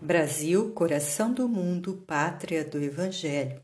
Brasil, coração do mundo, pátria do Evangelho.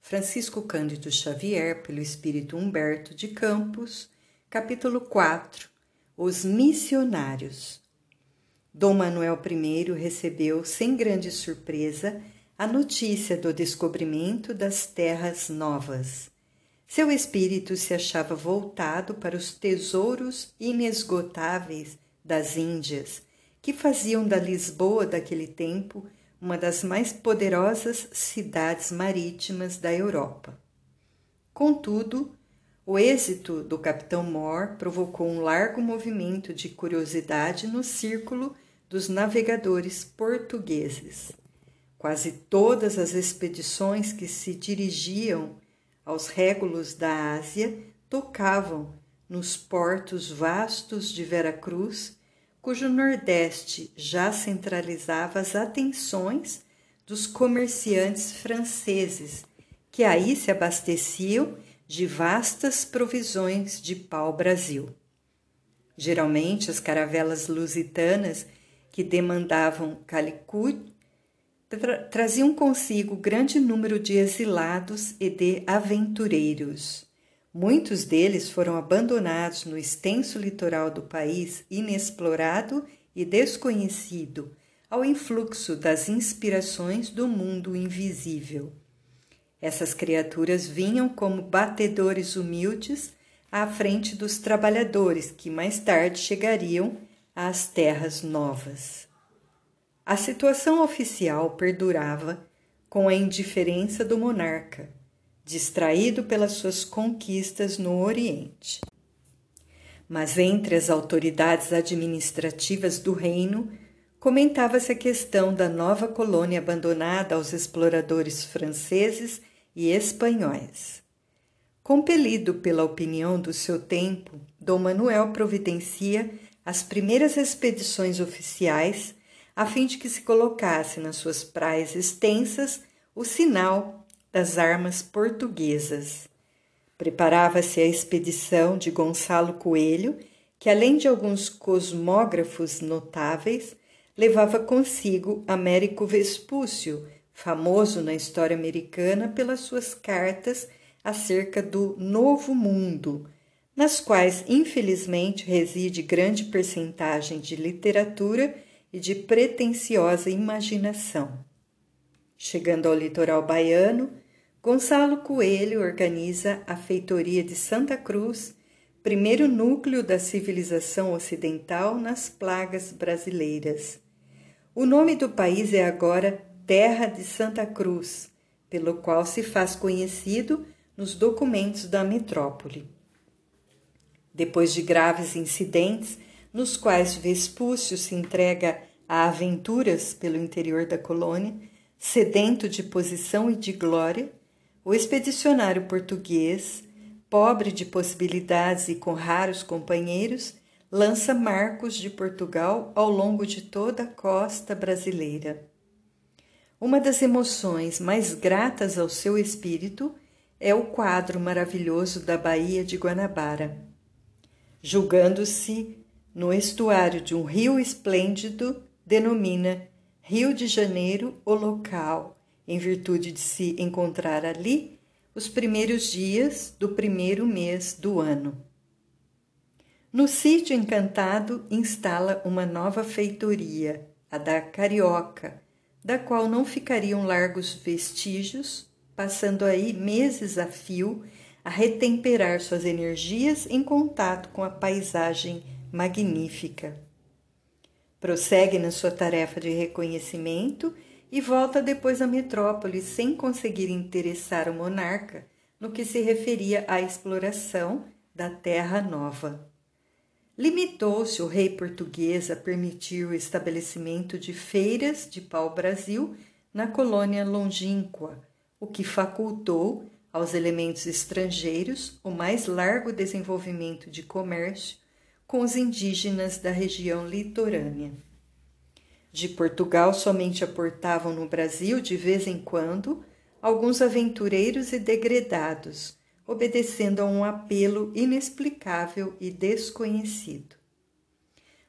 Francisco Cândido Xavier, pelo Espírito Humberto de Campos, capítulo 4 Os Missionários. Dom Manuel I recebeu, sem grande surpresa, a notícia do descobrimento das terras novas. Seu espírito se achava voltado para os tesouros inesgotáveis das Índias que faziam da Lisboa daquele tempo uma das mais poderosas cidades marítimas da Europa. Contudo, o êxito do capitão Moore provocou um largo movimento de curiosidade no círculo dos navegadores portugueses. Quase todas as expedições que se dirigiam aos régulos da Ásia tocavam nos portos vastos de Veracruz cujo Nordeste já centralizava as atenções dos comerciantes franceses, que aí se abasteciam de vastas provisões de pau-brasil. Geralmente, as caravelas lusitanas que demandavam Calicut tra traziam consigo grande número de exilados e de aventureiros. Muitos deles foram abandonados no extenso litoral do país, inexplorado e desconhecido, ao influxo das inspirações do mundo invisível. Essas criaturas vinham como batedores humildes à frente dos trabalhadores que mais tarde chegariam às terras novas. A situação oficial perdurava com a indiferença do monarca distraído pelas suas conquistas no Oriente. Mas entre as autoridades administrativas do reino comentava-se a questão da nova colônia abandonada aos exploradores franceses e espanhóis. Compelido pela opinião do seu tempo, Dom Manuel providencia as primeiras expedições oficiais a fim de que se colocasse nas suas praias extensas o sinal das armas portuguesas. Preparava-se a expedição de Gonçalo Coelho, que, além de alguns cosmógrafos notáveis, levava consigo Américo Vespúcio, famoso na história americana pelas suas cartas acerca do Novo Mundo, nas quais, infelizmente, reside grande percentagem de literatura e de pretensiosa imaginação. Chegando ao litoral baiano, Gonçalo Coelho organiza a Feitoria de Santa Cruz, primeiro núcleo da civilização ocidental nas plagas brasileiras. O nome do país é agora Terra de Santa Cruz, pelo qual se faz conhecido nos documentos da metrópole. Depois de graves incidentes, nos quais Vespúcio se entrega a aventuras pelo interior da colônia, sedento de posição e de glória, o expedicionário português, pobre de possibilidades e com raros companheiros, lança marcos de Portugal ao longo de toda a costa brasileira. Uma das emoções mais gratas ao seu espírito é o quadro maravilhoso da Baía de Guanabara. Julgando-se no estuário de um rio esplêndido, denomina Rio de Janeiro o local em virtude de se encontrar ali os primeiros dias do primeiro mês do ano. No sítio encantado instala uma nova feitoria, a da Carioca, da qual não ficariam largos vestígios, passando aí meses a fio a retemperar suas energias em contato com a paisagem magnífica. Prossegue na sua tarefa de reconhecimento e volta depois à metrópole sem conseguir interessar o monarca no que se referia à exploração da Terra Nova. Limitou-se o rei português a permitir o estabelecimento de feiras de pau-brasil na colônia longínqua, o que facultou aos elementos estrangeiros o mais largo desenvolvimento de comércio com os indígenas da região litorânea de Portugal somente aportavam no Brasil, de vez em quando, alguns aventureiros e degredados, obedecendo a um apelo inexplicável e desconhecido.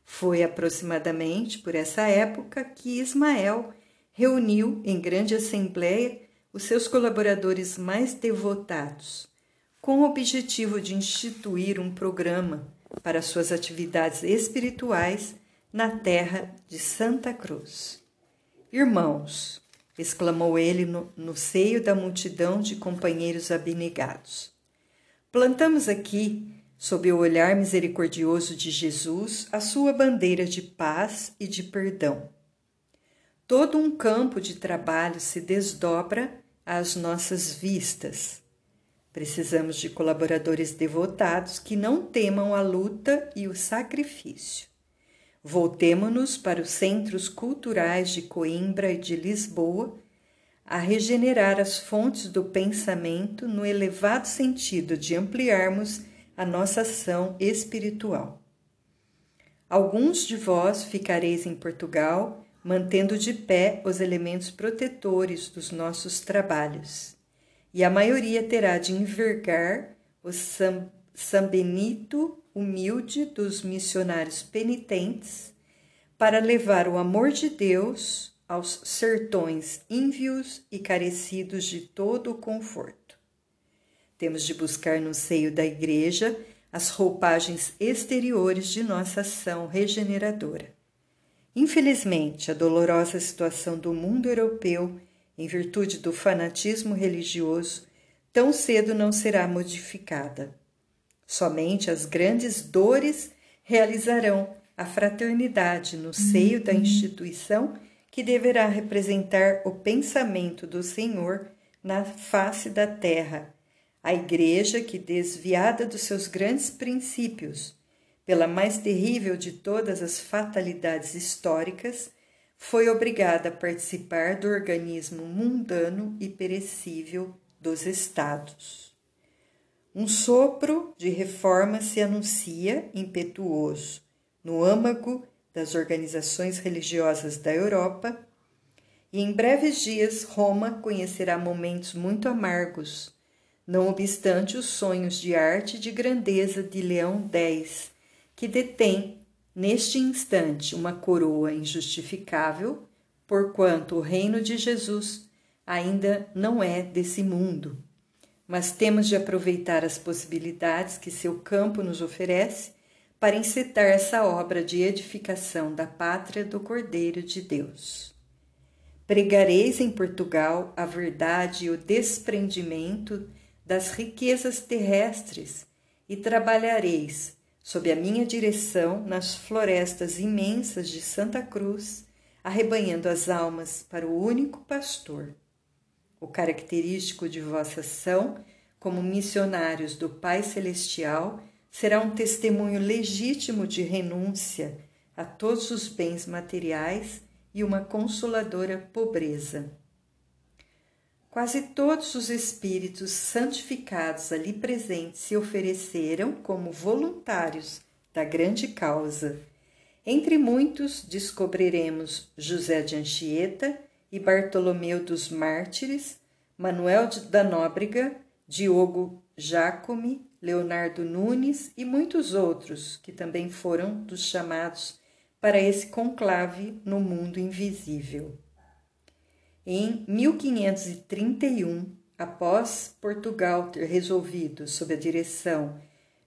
Foi aproximadamente por essa época que Ismael reuniu em grande assembleia os seus colaboradores mais devotados, com o objetivo de instituir um programa para suas atividades espirituais na terra de Santa Cruz. Irmãos, exclamou ele no, no seio da multidão de companheiros abnegados, plantamos aqui, sob o olhar misericordioso de Jesus, a sua bandeira de paz e de perdão. Todo um campo de trabalho se desdobra às nossas vistas. Precisamos de colaboradores devotados que não temam a luta e o sacrifício. Voltemo-nos para os centros culturais de Coimbra e de Lisboa a regenerar as fontes do pensamento no elevado sentido de ampliarmos a nossa ação espiritual. Alguns de vós ficareis em Portugal mantendo de pé os elementos protetores dos nossos trabalhos. E a maioria terá de envergar o São, Benito humilde dos missionários penitentes para levar o amor de Deus aos sertões ínvios e carecidos de todo o conforto. Temos de buscar no seio da Igreja as roupagens exteriores de nossa ação regeneradora. Infelizmente, a dolorosa situação do mundo europeu, em virtude do fanatismo religioso, tão cedo não será modificada. Somente as grandes dores realizarão a fraternidade no seio da instituição que deverá representar o pensamento do Senhor na face da terra, a Igreja que, desviada dos seus grandes princípios, pela mais terrível de todas as fatalidades históricas, foi obrigada a participar do organismo mundano e perecível dos Estados. Um sopro de reforma se anuncia impetuoso no âmago das organizações religiosas da Europa, e em breves dias Roma conhecerá momentos muito amargos, não obstante os sonhos de arte e de grandeza de Leão X que detém neste instante uma coroa injustificável, porquanto o reino de Jesus ainda não é desse mundo. Mas temos de aproveitar as possibilidades que seu campo nos oferece para encetar essa obra de edificação da pátria do Cordeiro de Deus. Pregareis em Portugal a verdade e o desprendimento das riquezas terrestres e trabalhareis sob a minha direção nas florestas imensas de Santa Cruz, arrebanhando as almas para o único pastor. O característico de vossa ação, como missionários do Pai Celestial, será um testemunho legítimo de renúncia a todos os bens materiais e uma consoladora pobreza. Quase todos os espíritos santificados ali presentes se ofereceram como voluntários da grande causa. Entre muitos descobriremos José de Anchieta e Bartolomeu dos Mártires, Manuel da Nóbrega, Diogo Jacome, Leonardo Nunes e muitos outros que também foram dos chamados para esse conclave no mundo invisível. Em 1531, após Portugal ter resolvido, sob a direção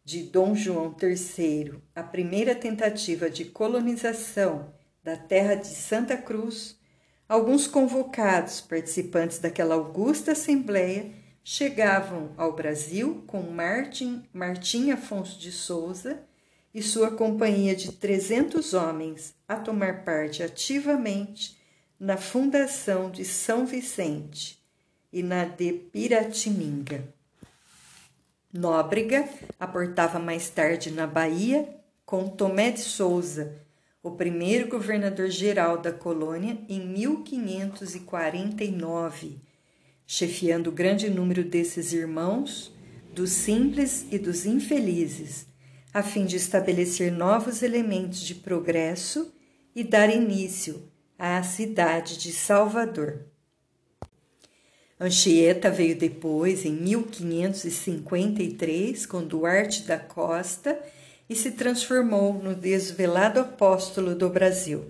de Dom João III, a primeira tentativa de colonização da terra de Santa Cruz, alguns convocados participantes daquela augusta assembleia chegavam ao Brasil com Martim, Martim Afonso de Souza e sua companhia de 300 homens a tomar parte ativamente na fundação de São Vicente e na de Piratininga. Nóbrega aportava mais tarde na Bahia com Tomé de Souza, o primeiro governador-geral da colônia, em 1549, chefiando o grande número desses irmãos, dos simples e dos infelizes, a fim de estabelecer novos elementos de progresso e dar início à cidade de Salvador. Anchieta veio depois, em 1553, com Duarte da Costa e se transformou no desvelado apóstolo do Brasil.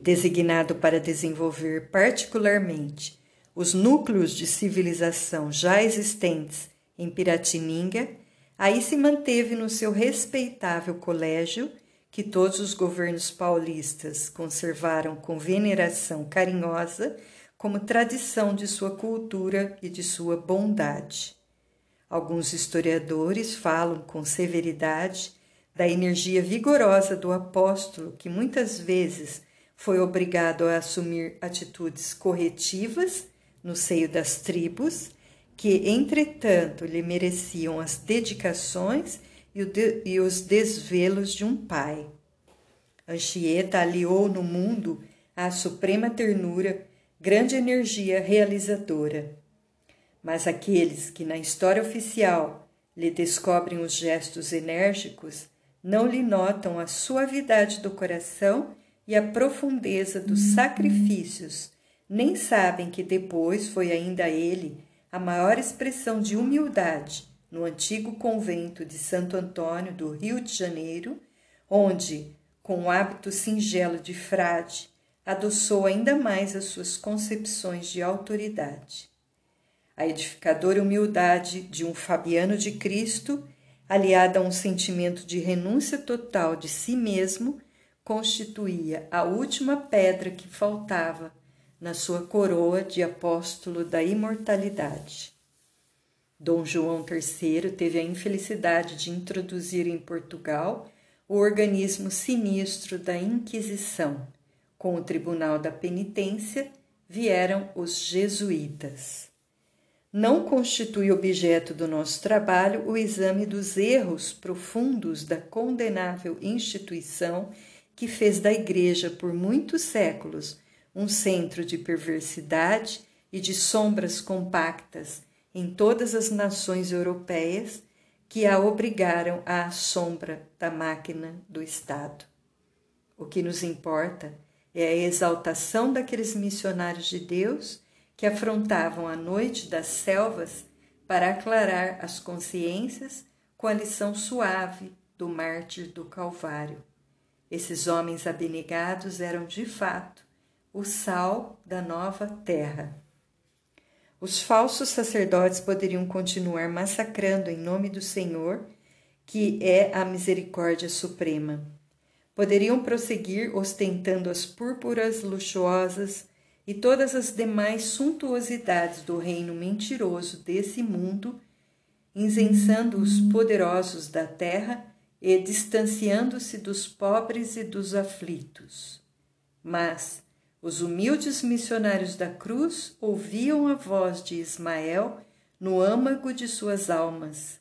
designado para desenvolver particularmente os núcleos de civilização já existentes em Piratininga, aí se manteve no seu respeitável colégio, que todos os governos paulistas conservaram com veneração carinhosa como tradição de sua cultura e de sua bondade. Alguns historiadores falam com severidade da energia vigorosa do apóstolo, que muitas vezes foi obrigado a assumir atitudes corretivas no seio das tribos, que, entretanto, lhe mereciam as dedicações e, os desvelos de um pai. Anchieta aliou no mundo à suprema ternura grande energia realizadora. Mas aqueles que na história oficial lhe descobrem os gestos enérgicos não lhe notam a suavidade do coração e a profundeza dos sacrifícios, nem sabem que depois foi ainda ele a maior expressão de humildade no antigo convento de Santo Antônio do Rio de Janeiro, onde, com o hábito singelo de frade, adoçou ainda mais as suas concepções de autoridade. A edificadora humildade de um Fabiano de Cristo, aliada a um sentimento de renúncia total de si mesmo, constituía a última pedra que faltava na sua coroa de apóstolo da imortalidade. Dom João III teve a infelicidade de introduzir em Portugal o organismo sinistro da Inquisição. Com o Tribunal da Penitência vieram os jesuítas. Não constitui objeto do nosso trabalho o exame dos erros profundos da condenável instituição que fez da Igreja por muitos séculos um centro de perversidade e de sombras compactas em todas as nações europeias que a obrigaram à sombra da máquina do Estado. O que nos importa é a exaltação daqueles missionários de Deus que afrontavam a noite das selvas para aclarar as consciências com a lição suave do mártir do Calvário. Esses homens abnegados eram de fato o sal da nova terra. Os falsos sacerdotes poderiam continuar massacrando em nome do Senhor, que é a misericórdia suprema. Poderiam prosseguir ostentando as púrpuras luxuosas e todas as demais suntuosidades do reino mentiroso desse mundo, incensando os poderosos da terra e distanciando-se dos pobres e dos aflitos. Mas os humildes missionários da cruz ouviam a voz de Ismael no âmago de suas almas.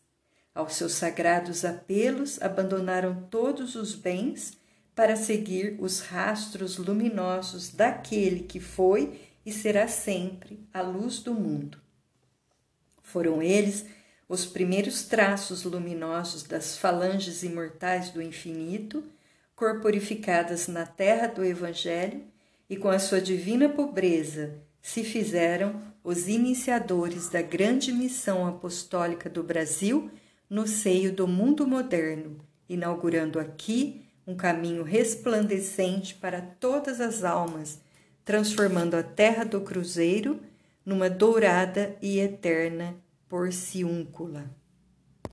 Aos seus sagrados apelos, abandonaram todos os bens para seguir os rastros luminosos daquele que foi e será sempre a luz do mundo. Foram eles os primeiros traços luminosos das falanges imortais do infinito, corporificadas na terra do Evangelho, e com a sua divina pobreza se fizeram os iniciadores da grande missão apostólica do Brasil no seio do mundo moderno, inaugurando aqui um caminho resplandecente para todas as almas, transformando a terra do Cruzeiro numa dourada e eterna porciúncula.